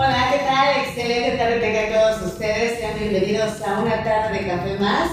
Hola, ¿qué tal? Excelente tarde tengan todos ustedes. Sean bienvenidos a una tarde de café más.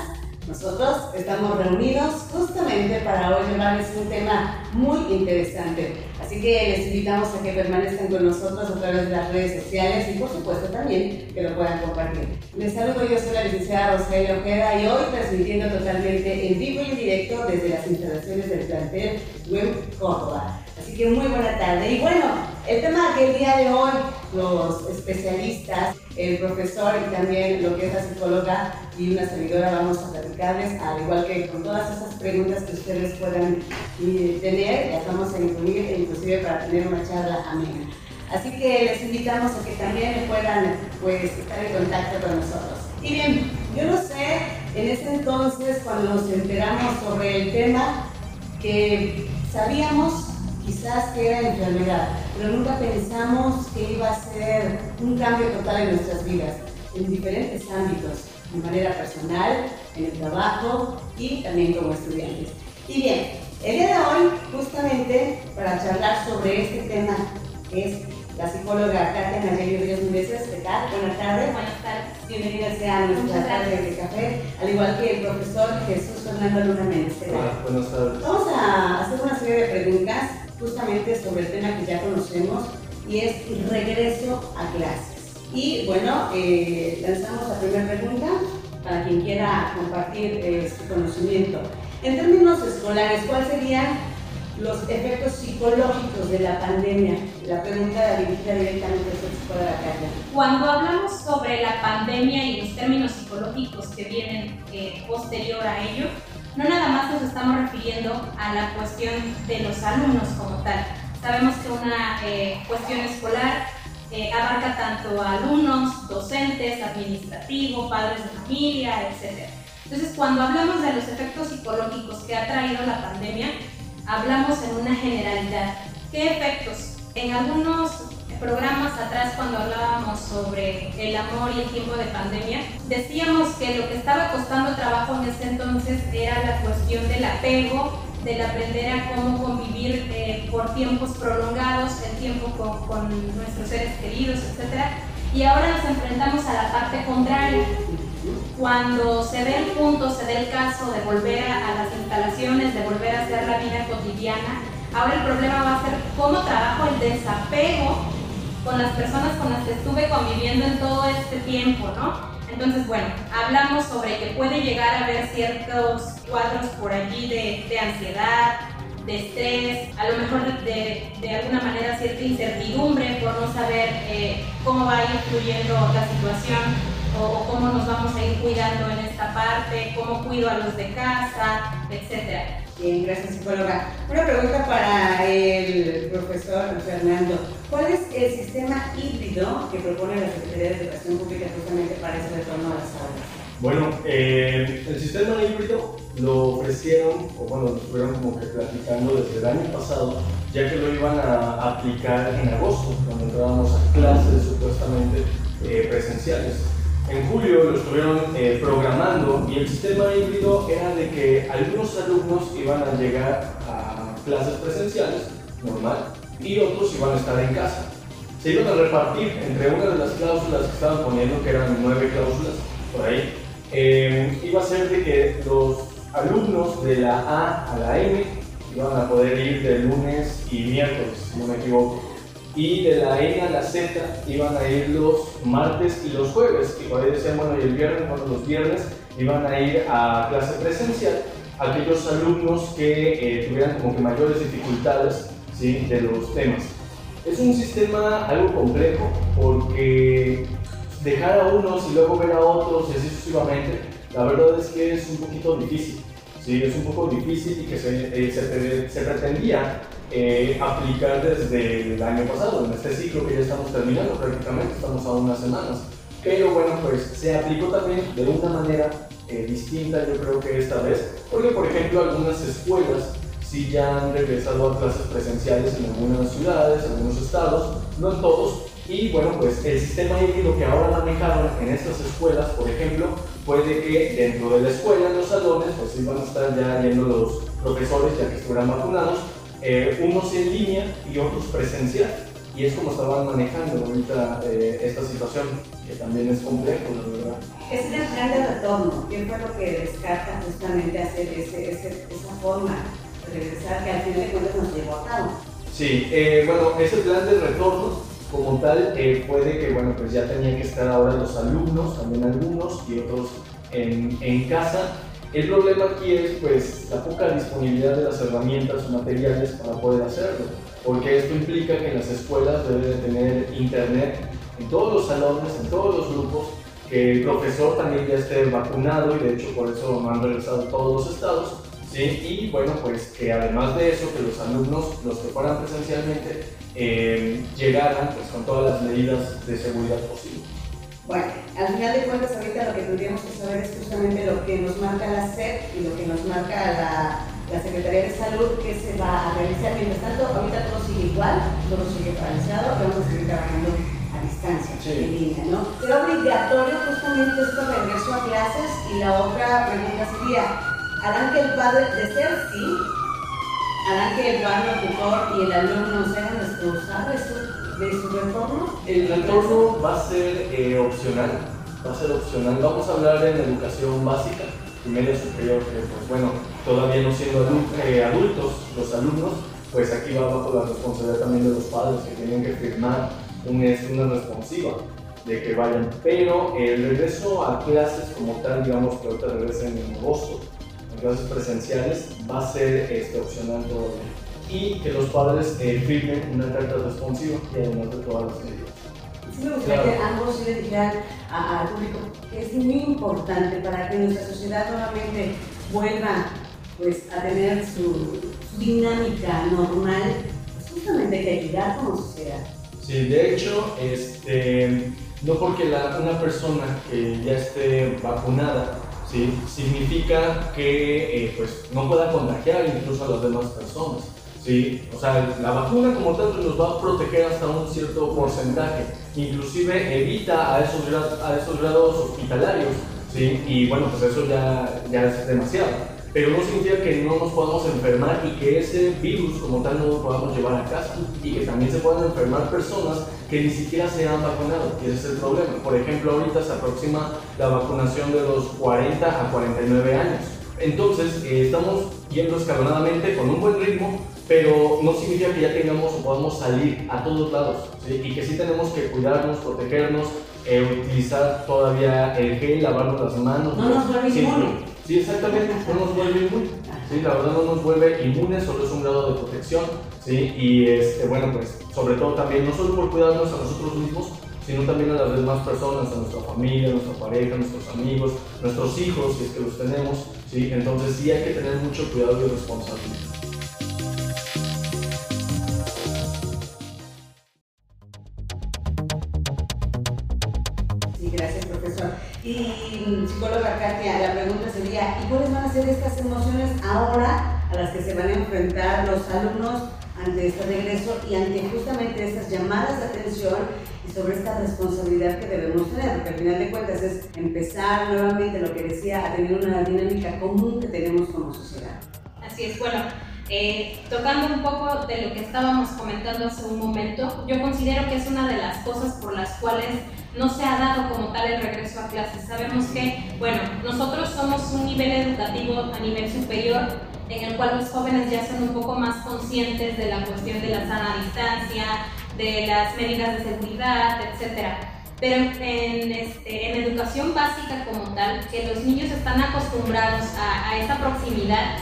Nosotros estamos reunidos justamente para hoy llevarles un tema muy interesante. Así que les invitamos a que permanezcan con nosotros a través de las redes sociales y por supuesto también que lo puedan compartir. Les saludo, yo soy la licenciada Rosario Ojeda y hoy transmitiendo totalmente en vivo y en directo desde las instalaciones del plantel Web Córdoba. Así que muy buena tarde. Y bueno, el tema que el día de hoy los especialistas, el profesor y también lo que es la psicóloga y una servidora vamos a platicarles, al igual que con todas esas preguntas que ustedes puedan eh, tener, las vamos a incluir inclusive para tener una charla amena. Así que les invitamos a que también puedan pues, estar en contacto con nosotros. Y bien, yo no sé, en ese entonces cuando nos enteramos sobre el tema, que sabíamos quizás que era enfermedad, pero nunca pensamos que iba a ser un cambio total en nuestras vidas, en diferentes ámbitos, de manera personal, en el trabajo y también como estudiantes. Y bien, el día de hoy, justamente para charlar sobre este tema, es la psicóloga Katia Nayeli Ríos Meneses. ¿Qué tal? Buenas tardes. Buenas tardes. Bienvenida sea a nuestra tarde de café, al igual que el profesor Jesús Fernando Luna Méndez. buenas tardes. Vamos a hacer una serie de preguntas justamente sobre el tema que ya conocemos y es regreso a clases. Y bueno, eh, lanzamos la primera pregunta para quien quiera compartir eh, su conocimiento. En términos escolares, ¿cuáles serían los efectos psicológicos de la pandemia? La pregunta dirigida directamente a la calle. Cuando hablamos sobre la pandemia y los términos psicológicos que vienen eh, posterior a ello, no nada más nos estamos refiriendo a la cuestión de los alumnos como tal. Sabemos que una eh, cuestión escolar eh, abarca tanto a alumnos, docentes, administrativo, padres de familia, etc. Entonces, cuando hablamos de los efectos psicológicos que ha traído la pandemia, hablamos en una generalidad. ¿Qué efectos? En algunos programas atrás cuando hablábamos sobre el amor y el tiempo de pandemia, decíamos que lo que estaba costando trabajo en ese entonces era la cuestión del apego, del aprender a cómo convivir eh, por tiempos prolongados, el tiempo con, con nuestros seres queridos, etc. Y ahora nos enfrentamos a la parte contraria. Cuando se dé el punto, se dé el caso de volver a, a las instalaciones, de volver a hacer la vida cotidiana, ahora el problema va a ser cómo trabajo el desapego con las personas con las que estuve conviviendo en todo este tiempo, ¿no? Entonces, bueno, hablamos sobre que puede llegar a haber ciertos cuadros por allí de, ansiedad, de estrés, a lo mejor de, de, alguna manera cierta incertidumbre por no saber eh, cómo va a ir fluyendo la situación o, cómo nos vamos a ir cuidando en esta parte, cómo cuido a los de casa, etcétera. Bien, gracias psicóloga. Una pregunta para el profesor Fernando. ¿Cuál es el sistema híbrido que propone la Secretaría de Educación Pública justamente para ese retorno a las aulas? Bueno, eh, el sistema híbrido lo ofrecieron, o bueno, lo estuvieron como que platicando desde el año pasado, ya que lo iban a aplicar en agosto, cuando entrábamos a clases supuestamente eh, presenciales. En julio lo estuvieron eh, programando y el sistema híbrido era de que algunos alumnos iban a llegar a clases presenciales, normal, y otros iban a estar en casa. Se iban a repartir entre una de las cláusulas que estaban poniendo, que eran nueve cláusulas por ahí, eh, iba a ser de que los alumnos de la A a la M iban a poder ir de lunes y miércoles, si no me equivoco y de la N a la Z iban a ir los martes y los jueves. Y por ahí decían, bueno, y el viernes, bueno, los viernes iban a ir a clase presencial aquellos alumnos que eh, tuvieran como que mayores dificultades ¿sí? de los temas. Es un sistema algo complejo porque dejar a unos y luego ver a otros y así sucesivamente, la verdad es que es un poquito difícil. Sí, es un poco difícil y que se, eh, se, se pretendía eh, aplicar desde el año pasado, en este ciclo que ya estamos terminando prácticamente, estamos a unas semanas. Pero bueno, pues se aplicó también de una manera eh, distinta, yo creo que esta vez, porque por ejemplo algunas escuelas sí ya han regresado a clases presenciales en algunas ciudades, en algunos estados, no en todos, y bueno, pues el sistema híbrido que ahora manejaron en estas escuelas, por ejemplo, puede que dentro de la escuela, en los salones, pues iban a estar ya yendo los profesores ya que estuvieran vacunados, eh, unos en línea y otros presencial. y es como estaban manejando ahorita eh, esta situación, que también es complejo, la verdad. Ese es el plan de retorno, ¿qué fue lo que descarta justamente hacer ese, ese, esa forma de regresar que al final de cuentas nos llevó a cabo? Sí, eh, bueno, ese plan de retorno como tal eh, puede que, bueno, pues ya tenían que estar ahora los alumnos, también algunos y otros en, en casa. El problema aquí es pues la poca disponibilidad de las herramientas o materiales para poder hacerlo, porque esto implica que las escuelas deben de tener internet en todos los salones, en todos los grupos, que el profesor también ya esté vacunado y de hecho por eso no han regresado todos los estados. ¿sí? Y bueno, pues que además de eso, que los alumnos, los que fueran presencialmente, eh, llegaran pues, con todas las medidas de seguridad posibles. Bueno, al final de cuentas ahorita lo que tendríamos que saber es justamente lo que nos marca la SEP y lo que nos marca la, la Secretaría de Salud que se va a realizar. Mientras tanto, ahorita todo sigue igual, todo sigue paralizado, vamos a seguir trabajando a distancia, en línea, ¿no? ¿Será obligatorio justamente esto regreso a clases? Y la otra pregunta sería, ¿harán que el padre, de ser sí, harán que el padre, el tutor y el alumno sean responsables de su retorno? El retorno va a ser eh, opcional, va a ser opcional. Vamos a hablar en educación básica y superior, que pues bueno, todavía no siendo eh, adultos los alumnos, pues aquí va bajo la responsabilidad también de los padres que tienen que firmar un, una responsiva de que vayan. Pero el regreso a clases como tal, digamos que ahorita regresen en agosto, en clases presenciales, va a ser este, opcional todavía. Y que los padres eh, firmen una carta responsiva y además de todas las medidas. Sí me gustaría que ambos le dijeran al público que es muy importante para que nuestra sociedad nuevamente vuelva pues, a tener su, su dinámica normal, pues justamente que ayudar como sociedad. Sí, de hecho, este, no porque la, una persona que ya esté vacunada ¿sí? significa que eh, pues, no pueda contagiar incluso a las demás personas. ¿Sí? O sea, la vacuna como tal nos va a proteger hasta un cierto porcentaje, inclusive evita a esos, a esos grados hospitalarios, ¿sí? y bueno, pues eso ya, ya es demasiado pero no significa que no nos podamos enfermar y que ese virus como tal no lo podamos llevar a casa y que también se puedan enfermar personas que ni siquiera se han vacunado, y ese es el problema. Por ejemplo, ahorita se aproxima la vacunación de los 40 a 49 años. Entonces, eh, estamos yendo escalonadamente con un buen ritmo, pero no significa que ya tengamos o podamos salir a todos lados, y que sí tenemos que cuidarnos, protegernos, eh, utilizar todavía el gel, lavarnos las manos. No nos vuelve inmunes. Sí, exactamente, no nos vuelve inmunes. Sí, la verdad no nos vuelve inmunes, solo es un grado de protección. ¿sí? Y este, bueno, pues sobre todo también, no solo por cuidarnos a nosotros mismos, sino también a las demás personas, a nuestra familia, a nuestra pareja, a nuestros amigos, nuestros hijos, si es que los tenemos. ¿sí? Entonces sí hay que tener mucho cuidado y responsabilidad. Que se van a enfrentar los alumnos ante este regreso y ante justamente estas llamadas de atención y sobre esta responsabilidad que debemos tener? Porque al final de cuentas es empezar nuevamente lo que decía, a tener una dinámica común que tenemos como sociedad. Así es, bueno. Eh, tocando un poco de lo que estábamos comentando hace un momento, yo considero que es una de las cosas por las cuales no se ha dado como tal el regreso a clases. Sabemos que, bueno, nosotros somos un nivel educativo a nivel superior en el cual los jóvenes ya son un poco más conscientes de la cuestión de la sana distancia, de las medidas de seguridad, etc. Pero en, este, en educación básica como tal, que los niños están acostumbrados a, a esa proximidad,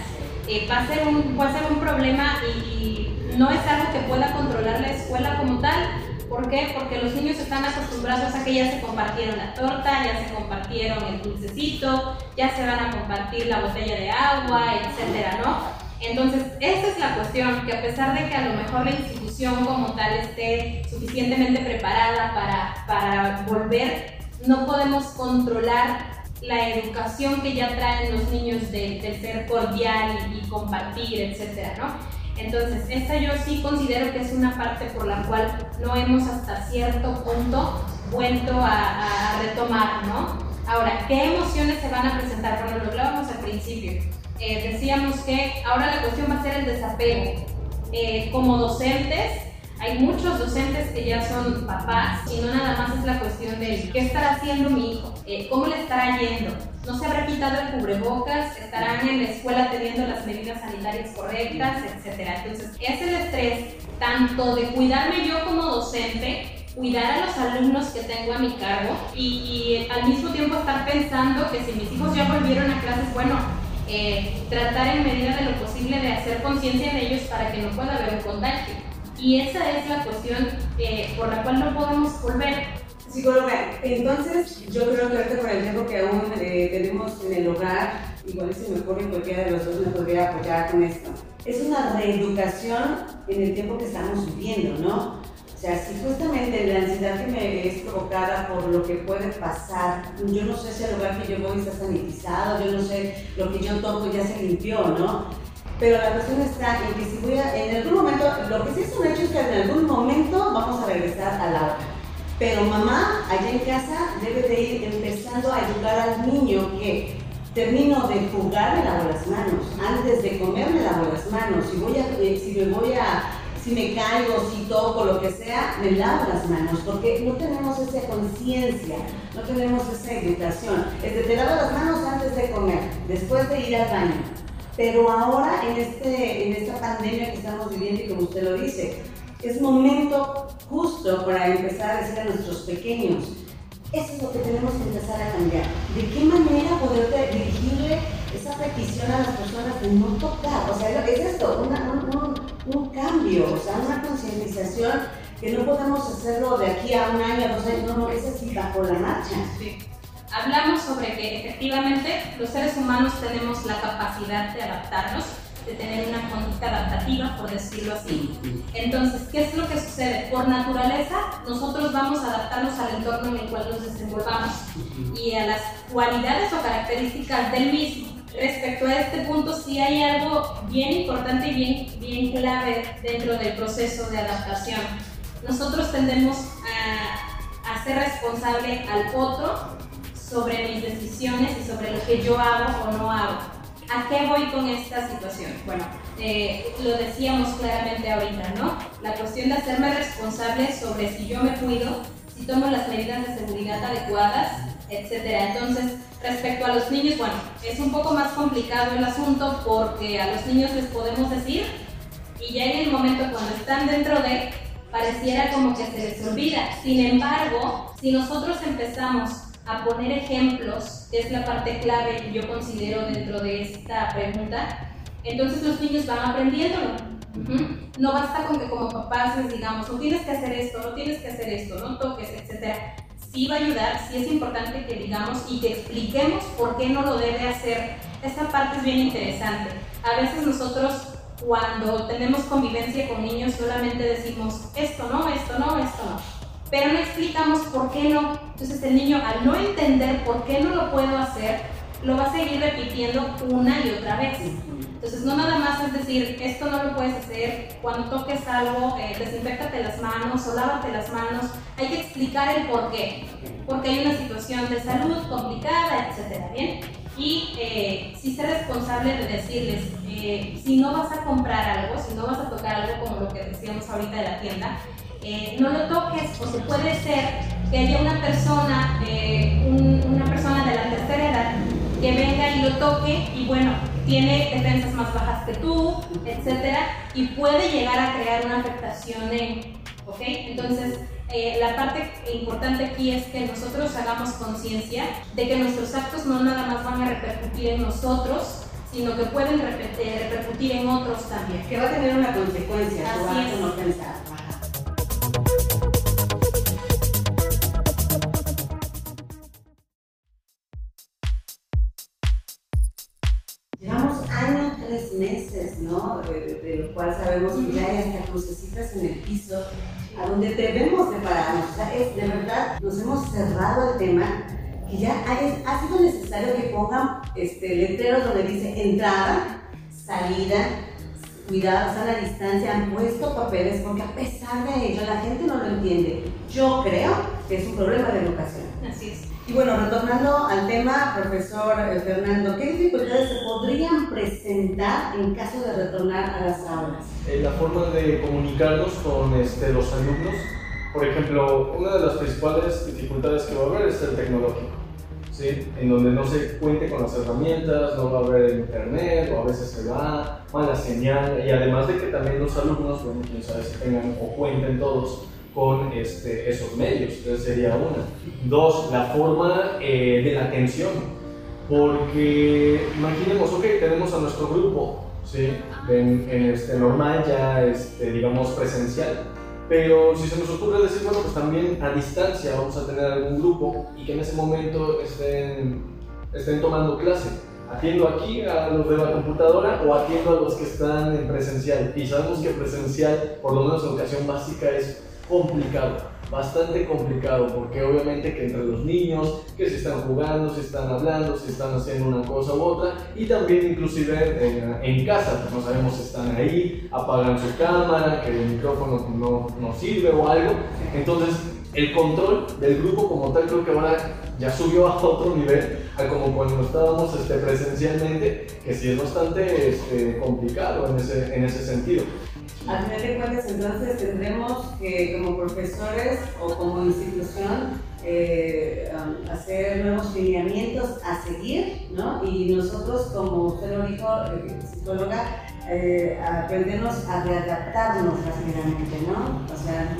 eh, va a ser un, puede ser un problema y, no es algo que pueda controlar la escuela como tal. ¿Por qué? Porque los niños están acostumbrados a que ya se compartieron la torta, ya se compartieron el dulcecito, ya se van a compartir la botella de agua, etcétera, ¿no? Entonces, esa es la cuestión, que a pesar de que a lo mejor la institución como tal esté suficientemente preparada para, para volver, no podemos controlar la educación que ya traen los niños de, ser cordial y, compartir, etcétera, ¿no? Entonces, esta yo sí considero que es una parte por la cual no hemos hasta cierto punto vuelto a, retomar, ¿no? Ahora, ¿qué emociones se van a presentar? Bueno, lo hablábamos al principio. Eh, decíamos que ahora la cuestión va a ser el desapego. Eh, como docentes, Hay muchos docentes que ya son papás y no nada más es la cuestión de qué estará haciendo mi hijo, eh, cómo le estará yendo, no se habrá quitado el cubrebocas, estarán en la escuela teniendo las medidas sanitarias correctas, etc. Entonces, es estrés tanto de cuidarme yo como docente, cuidar a los alumnos que tengo a mi cargo y, al mismo tiempo estar pensando que si mis hijos ya volvieron a clases, bueno, eh, tratar en medida de lo posible de hacer conciencia en ellos para que no pueda haber un contagio. Y esa es la cuestión eh, por la cual no podemos volver Psicóloga, entonces yo creo que ahorita con el tiempo que aún eh, tenemos en el hogar, igual si me ocurre cualquiera de los dos me podría apoyar con esto. Es una reeducación en el tiempo que estamos viviendo, ¿no? O sea, si justamente la ansiedad que me es provocada por lo que puede pasar, yo no sé si el lugar que yo voy está sanitizado, yo no sé, lo que yo toco ya se limpió, ¿no? Pero la cuestión está en que si voy a, en algún momento, lo que sí es un hecho es que en algún momento vamos a regresar a la. Pero mamá, allá en casa, debe de ir empezando a ayudar al niño que termino de jugar, me lavo las manos. Antes de comer, me lavo las manos. Si, voy a, eh, si me voy a, si me caigo, si toco, lo que sea, me lavo las manos. Porque no tenemos esa conciencia, no tenemos esa educación. Es de te lavo las manos antes de comer, después de ir al baño. Pero ahora, en, este, en esta pandemia que estamos viviendo, y como usted lo dice, es momento justo para empezar a decir a nuestros pequeños, eso es lo que tenemos que empezar a cambiar. ¿De qué manera poder dirigirle esa petición a las personas de no tocar? O sea, es esto, un, un, cambio, o sea, una concientización que no podemos hacerlo de aquí a un año, dos años, no, no, es así bajo la marcha. Sí. Hablamos sobre que efectivamente los seres humanos tenemos la capacidad de adaptarnos de tener una conducta adaptativa, por decirlo así. Entonces, ¿qué es lo que sucede? Por naturaleza, nosotros vamos a adaptarnos al entorno en el cual nos desenvolvamos y a las cualidades o características del mismo. Respecto a este punto, sí hay algo bien importante y bien, bien clave dentro del proceso de adaptación. Nosotros tendemos a, a ser responsable al otro sobre mis decisiones y sobre lo que yo hago o no hago. ¿A qué voy con esta situación? Bueno, eh, lo decíamos claramente ahorita, ¿no? La cuestión de hacerme responsable sobre si yo me cuido, si tomo las medidas de seguridad adecuadas, etcétera. Entonces, respecto a los niños, bueno, es un poco más complicado el asunto porque a los niños les podemos decir y ya en el momento cuando están dentro de, pareciera como que se les olvida. Sin embargo, si nosotros empezamos a poner ejemplos, que es la parte clave que yo considero dentro de esta pregunta, entonces los niños van aprendiéndolo. No basta con que como papás les digamos, no tienes que hacer esto, no tienes que hacer esto, no toques, etc. Sí va a ayudar, sí es importante que digamos y que expliquemos por qué no lo debe hacer. Esta parte es bien interesante. A veces nosotros cuando tenemos convivencia con niños solamente decimos esto no, esto no, esto no pero no explicamos por qué no. Entonces el niño al no entender por qué no lo puedo hacer, lo va a seguir repitiendo una y otra vez. Entonces no nada más es decir, esto no lo puedes hacer, cuando toques algo, eh, desinfectate las manos o lávate las manos, hay que explicar el por qué, porque hay una situación de salud complicada, etcétera, ¿bien? Y eh, si ser responsable de decirles, eh, si no vas a comprar algo, si no vas a tocar algo como lo que decíamos ahorita de la tienda, eh, no lo toques o se puede ser que haya una persona, eh, una persona de la tercera edad que venga y lo toque y bueno, tiene defensas más bajas que tú, etcétera, y puede llegar a crear una afectación en, ¿ok? Entonces, eh, la parte importante aquí es que nosotros hagamos conciencia de que nuestros actos no nada más van a repercutir en nosotros, sino que pueden repercutir en otros también. Que va a tener una consecuencia, Así es. no pensar. Sabemos que ya hay hasta crucecitas en el piso, a donde debemos de pararnos. O sea, es, de verdad, nos hemos cerrado el tema, que ya ha sido necesario que pongan este, letreros donde dice entrada, salida, cuidado, a la distancia, han puesto papeles porque a pesar de ello la gente no lo entiende. Yo creo que es un problema de educación. Así es. Y bueno, retornando al tema, profesor Fernando, ¿qué dificultades se podrían presentar en caso de retornar a las aulas? Eh, la forma de comunicarnos con este, los alumnos. Por ejemplo, una de las principales dificultades que va a haber es el tecnológico, ¿sí? en donde no se cuente con las herramientas, no va a haber internet, o a veces se va, mala señal, y además de que también los alumnos, bueno, quién sabe si tengan o cuenten todos con este, esos medios, esa sería una. Dos, la forma eh, de la atención, porque imaginemos, ok, tenemos a nuestro grupo, ¿sí? en, este, normal, ya este, digamos presencial, pero si se nos ocurre decir, bueno, pues también a distancia vamos a tener algún grupo y que en ese momento estén, estén tomando clase. Atiendo aquí a los de la computadora o atiendo a los que están en presencial. Y sabemos que presencial, por lo menos en educación básica, es complicado, bastante complicado, porque obviamente que entre los niños, que se están jugando, se están hablando, se están haciendo una cosa u otra, y también inclusive en, casa, pues no sabemos si están ahí, apagan su cámara, que el micrófono no, no sirve o algo, entonces el control del grupo como tal creo que ahora ya subió a otro nivel a como cuando estábamos este, presencialmente, que sí es bastante este, complicado en ese, en ese sentido. Al final de cuentas, entonces tendremos que, como profesores o como institución, eh, um, hacer nuevos lineamientos a seguir, ¿no? Y nosotros, como usted lo dijo, eh, psicóloga, eh, aprendernos a readaptarnos rápidamente, ¿no? O sea,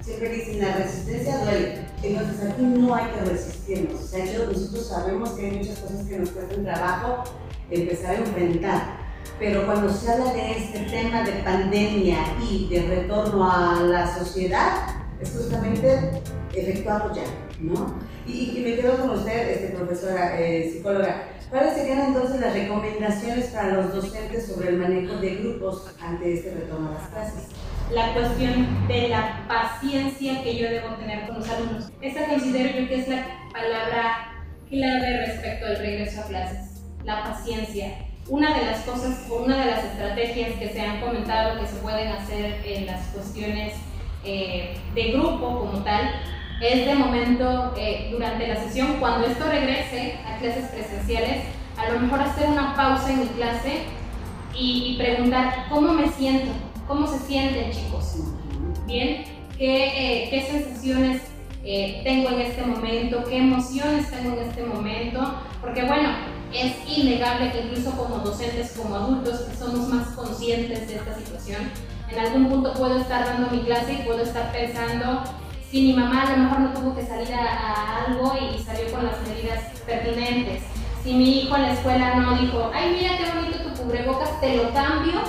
siempre dicen la resistencia duele. Entonces aquí no hay que resistirnos. O sea, nosotros sabemos que hay muchas cosas que nos cuestan trabajo empezar a enfrentar pero cuando se habla de este tema de pandemia y de retorno a la sociedad, es justamente efectuarlo ya, ¿no? Y, me quedo con usted, este, profesora eh, psicóloga. ¿Cuáles serían entonces las recomendaciones para los docentes sobre el manejo de grupos ante este retorno a las clases? La cuestión de la paciencia que yo debo tener con los alumnos. Esa considero yo que es la palabra clave respecto al regreso a clases. La paciencia una de las cosas o una de las estrategias que se han comentado que se pueden hacer en las cuestiones eh, de grupo como tal es de momento eh, durante la sesión, cuando esto regrese a clases presenciales, a lo mejor hacer una pausa en mi clase y, preguntar cómo me siento, cómo se sienten chicos, bien, qué, eh, qué sensaciones tengo en este momento, qué emociones tengo en este momento, porque bueno, es innegable que incluso como docentes, como adultos, que somos más conscientes de esta situación, en algún punto puedo estar dando mi clase y puedo estar pensando si mi mamá a lo mejor no tuvo que salir a, algo y salió con las medidas pertinentes. Si mi hijo en la escuela no dijo, ay mira qué bonito tu cubrebocas, te lo cambio.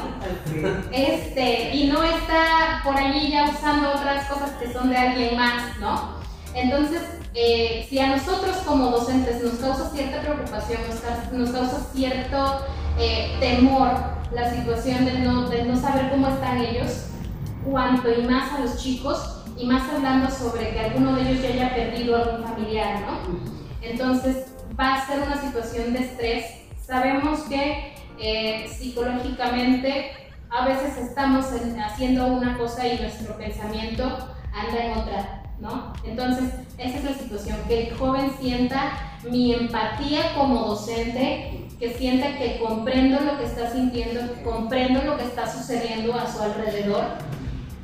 Este, y no está por allí ya usando otras cosas que son de alguien más, ¿no? Entonces, eh, si a nosotros como docentes nos causa cierta preocupación, nos, causa cierto eh, temor la situación de no, de no saber cómo están ellos, cuanto y más a los chicos, y más hablando sobre que alguno de ellos ya haya perdido algún familiar, ¿no? Entonces va a ser una situación de estrés. Sabemos que eh, psicológicamente a veces estamos haciendo una cosa y nuestro pensamiento anda en otra. Entonces, esa es la situación, que el joven sienta mi empatía como docente, que sienta que comprendo lo que está sintiendo, comprendo lo que está sucediendo a su alrededor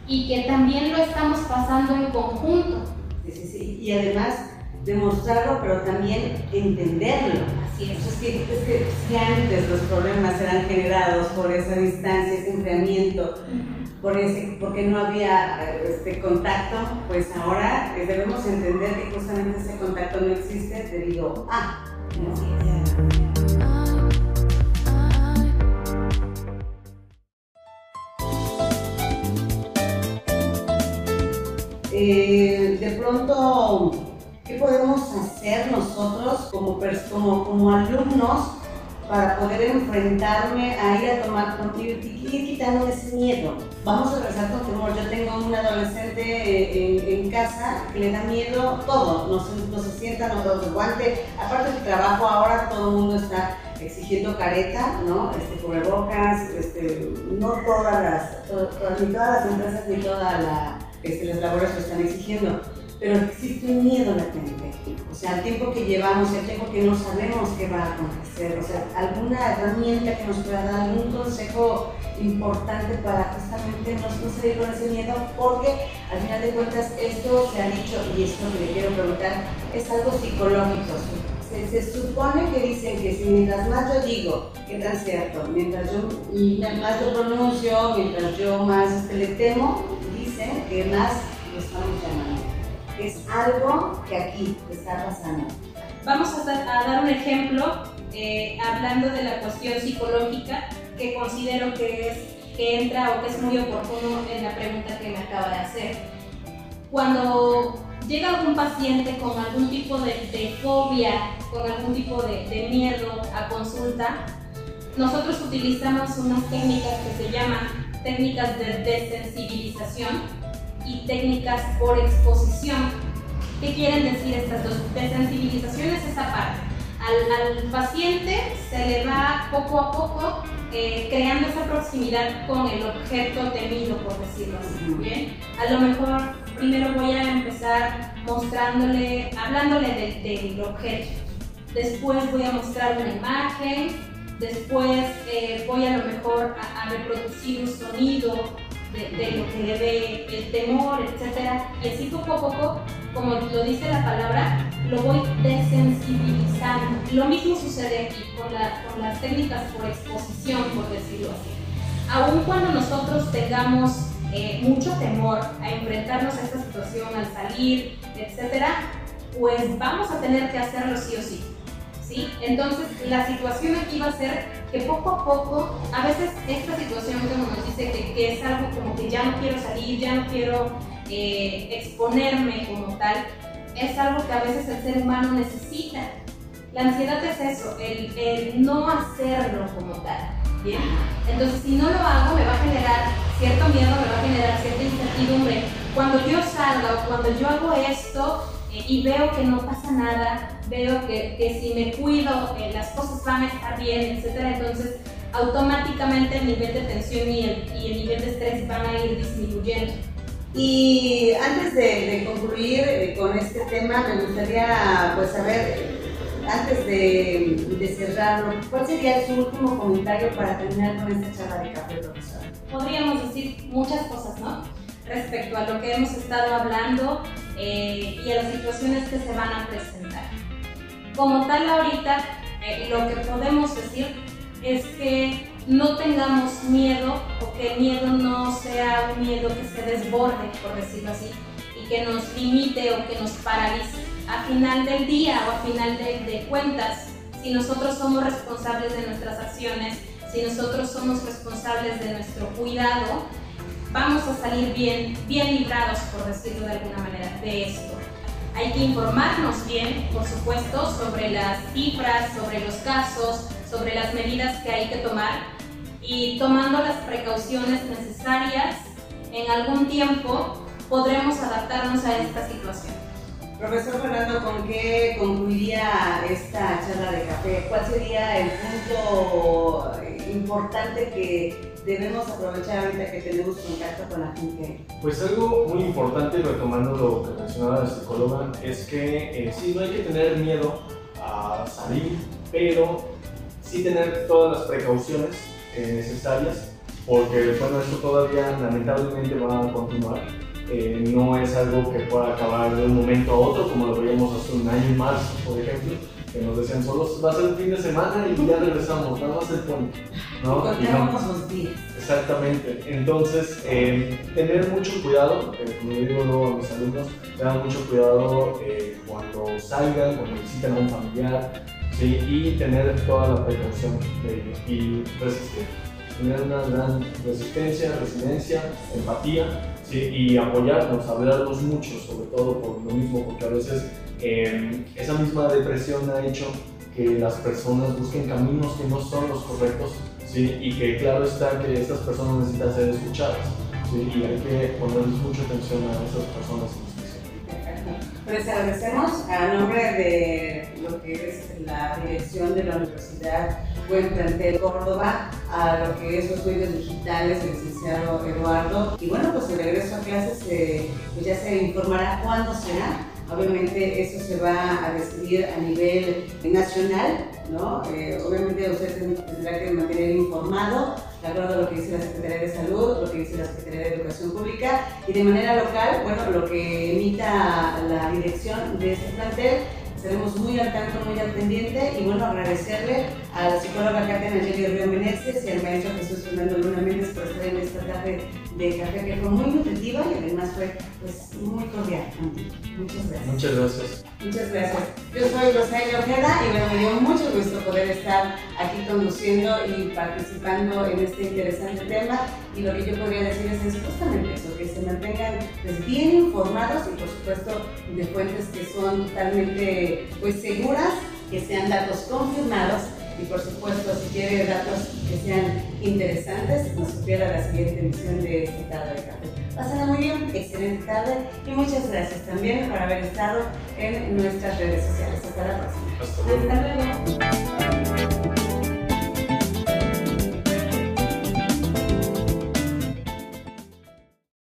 y que también lo estamos pasando en conjunto. Sí, sí, sí. Y además demostrarlo, pero también entenderlo. Así es. Es que, es que si antes los problemas eran generados por esa distancia, ese enfriamiento, por ese, porque no había este contacto, pues ahora debemos entender que justamente ese contacto no existe debido a. Eh, de pronto, ¿qué podemos hacer nosotros como, como, como alumnos para poder enfrentarme a ir a tomar contigo y ir quitando ese miedo. Vamos a regresar con temor. Yo tengo un adolescente eh, en, casa que le da miedo todo. No se, no se sienta, no todo guante. Aparte del trabajo, ahora todo el mundo está exigiendo careta, ¿no? Este, cubrebocas, este, no todas las, ni todas las empresas ni todas este, las labores lo están exigiendo pero existe un miedo latente. O sea, el tiempo que llevamos, el tiempo que no sabemos qué va a acontecer, o sea, alguna herramienta que nos pueda dar, algún consejo importante para justamente no, salir con ese miedo, porque al final de cuentas esto se ha dicho, y esto que le quiero preguntar, es algo psicológico. Se, supone que dicen que si mientras más yo digo, que tan cierto, mientras yo más lo pronuncio, mientras yo más este, le temo, dicen que más lo estamos. Es algo que aquí está pasando. Vamos a, dar un ejemplo eh, hablando de la cuestión psicológica que considero que, es, que entra o que es muy oportuno en la pregunta que me acaba de hacer. Cuando llega algún paciente con algún tipo de, fobia, con algún tipo de, de, miedo a consulta, nosotros utilizamos unas técnicas que se llaman técnicas de desensibilización y técnicas por exposición. ¿Qué quieren decir estas dos? Desensibilización es esa parte. Al, al paciente se le va poco a poco eh, creando esa proximidad con el objeto temido, por decirlo así. ¿bien? A lo mejor primero voy a empezar mostrándole, hablándole del objeto. Después voy a mostrar una imagen, después eh, voy a lo mejor a, reproducir un sonido de, lo que dé el temor, etc. Y así poco a poco, como lo dice la palabra, lo voy desensibilizando. Lo mismo sucede aquí con, las técnicas por exposición, por decirlo así. Aun cuando nosotros tengamos eh, mucho temor a enfrentarnos a esta situación, al salir, etc., pues vamos a tener que hacerlo sí o sí. ¿sí? Entonces, la situación aquí va a ser que poco a poco, a veces esta situación como nos dice que, que es algo como que ya no quiero salir, ya no quiero eh, exponerme como tal, es algo que a veces el ser humano necesita. La ansiedad es eso, el, el no hacerlo como tal. ¿bien? Entonces, si no lo hago, me va a generar cierto miedo, me va a generar cierta incertidumbre. Cuando yo salga o cuando yo hago esto y veo que no pasa nada, veo que, que si me cuido, eh, las cosas van a estar bien, etc. Entonces, automáticamente el nivel de tensión y el, y el nivel de estrés van a ir disminuyendo. Y antes de, concluir eh, con este tema, me gustaría pues saber, antes de, cerrarlo, ¿cuál sería su último comentario para terminar con esta charla de café, profesor? Podríamos decir muchas cosas, ¿no? Respecto a lo que hemos estado hablando eh, y a las situaciones que se van a presentar. Como tal, ahorita eh, lo que podemos decir es que no tengamos miedo o que el miedo no sea un miedo que se desborde, por decirlo así, y que nos limite o que nos paralice. A final del día o a final de, de cuentas, si nosotros somos responsables de nuestras acciones, si nosotros somos responsables de nuestro cuidado, vamos a salir bien, bien librados, por decirlo de alguna manera, de esto. Hay que informarnos bien, por supuesto, sobre las cifras, sobre los casos, sobre las medidas que hay que tomar y tomando las precauciones necesarias, en algún tiempo podremos adaptarnos a esta situación. Profesor Fernando, ¿con qué concluiría esta charla de café? ¿Cuál sería el punto importante que debemos aprovechar ahorita que tenemos contacto con la gente? Pues algo muy importante, retomando lo que mencionaba la psicóloga, es que eh, sí, no hay que tener miedo a salir, pero sí tener todas las precauciones eh, necesarias, porque bueno, esto todavía lamentablemente va a continuar. Eh, no es algo que pueda acabar de un momento a otro, como lo veíamos hace un año más, por ejemplo, que nos decían solo va a ser el fin de semana y ya regresamos, nada más el puente. ¿no? Y los días. Exactamente. Entonces, eh, tener mucho cuidado, como yo digo luego a mis alumnos, tengan mucho cuidado cuando salgan, cuando visiten a un familiar, ¿sí? y tener toda la precaución de y resistir. Tener una gran resistencia, resiliencia, empatía ¿sí? y apoyarnos, hablarnos mucho, sobre todo por lo mismo, porque a veces em, esa misma depresión ha hecho que las personas busquen caminos que no son los correctos ¿sí? y que claro está que estas personas necesitan ser escuchadas ¿sí? y hay que ponerles mucha atención a esas personas les agradecemos a nombre de lo que es la dirección de la Universidad Buen Plantel Córdoba a lo que es los medios digitales, el licenciado Eduardo. Y bueno, pues el regreso a clases eh, pues ya se informará cuándo será. Obviamente eso se va a decidir a nivel nacional, ¿no? Eh, obviamente usted tendrá que mantener informado de acuerdo a lo que dice la Secretaría de Salud, lo que dice la Secretaría de Educación Pública y de manera local, bueno, lo que emita la dirección de este plantel estaremos muy al tanto, muy al pendiente y bueno, agradecerle a la psicóloga Katia Nayeli Río Meneses y al maestro Jesús Fernando Luna Méndez por estar en esta tarde de café que fue muy nutritiva y además fue pues, muy cordial. Muchas gracias. Muchas gracias. Muchas gracias. Yo soy Rosario Ojeda y bueno, me dio mucho gusto poder estar aquí conduciendo y participando en este interesante tema y lo que yo podría decir es, justamente eso, que se mantengan pues, bien informados y por supuesto de fuentes que son totalmente pues, seguras, que sean datos confirmados y por supuesto si quiere datos que sean interesantes nos supiera la siguiente emisión de este tarde de café. Pásenla muy bien, excelente tarde y muchas gracias también por haber estado en nuestras redes sociales. Hasta la próxima. Hasta luego.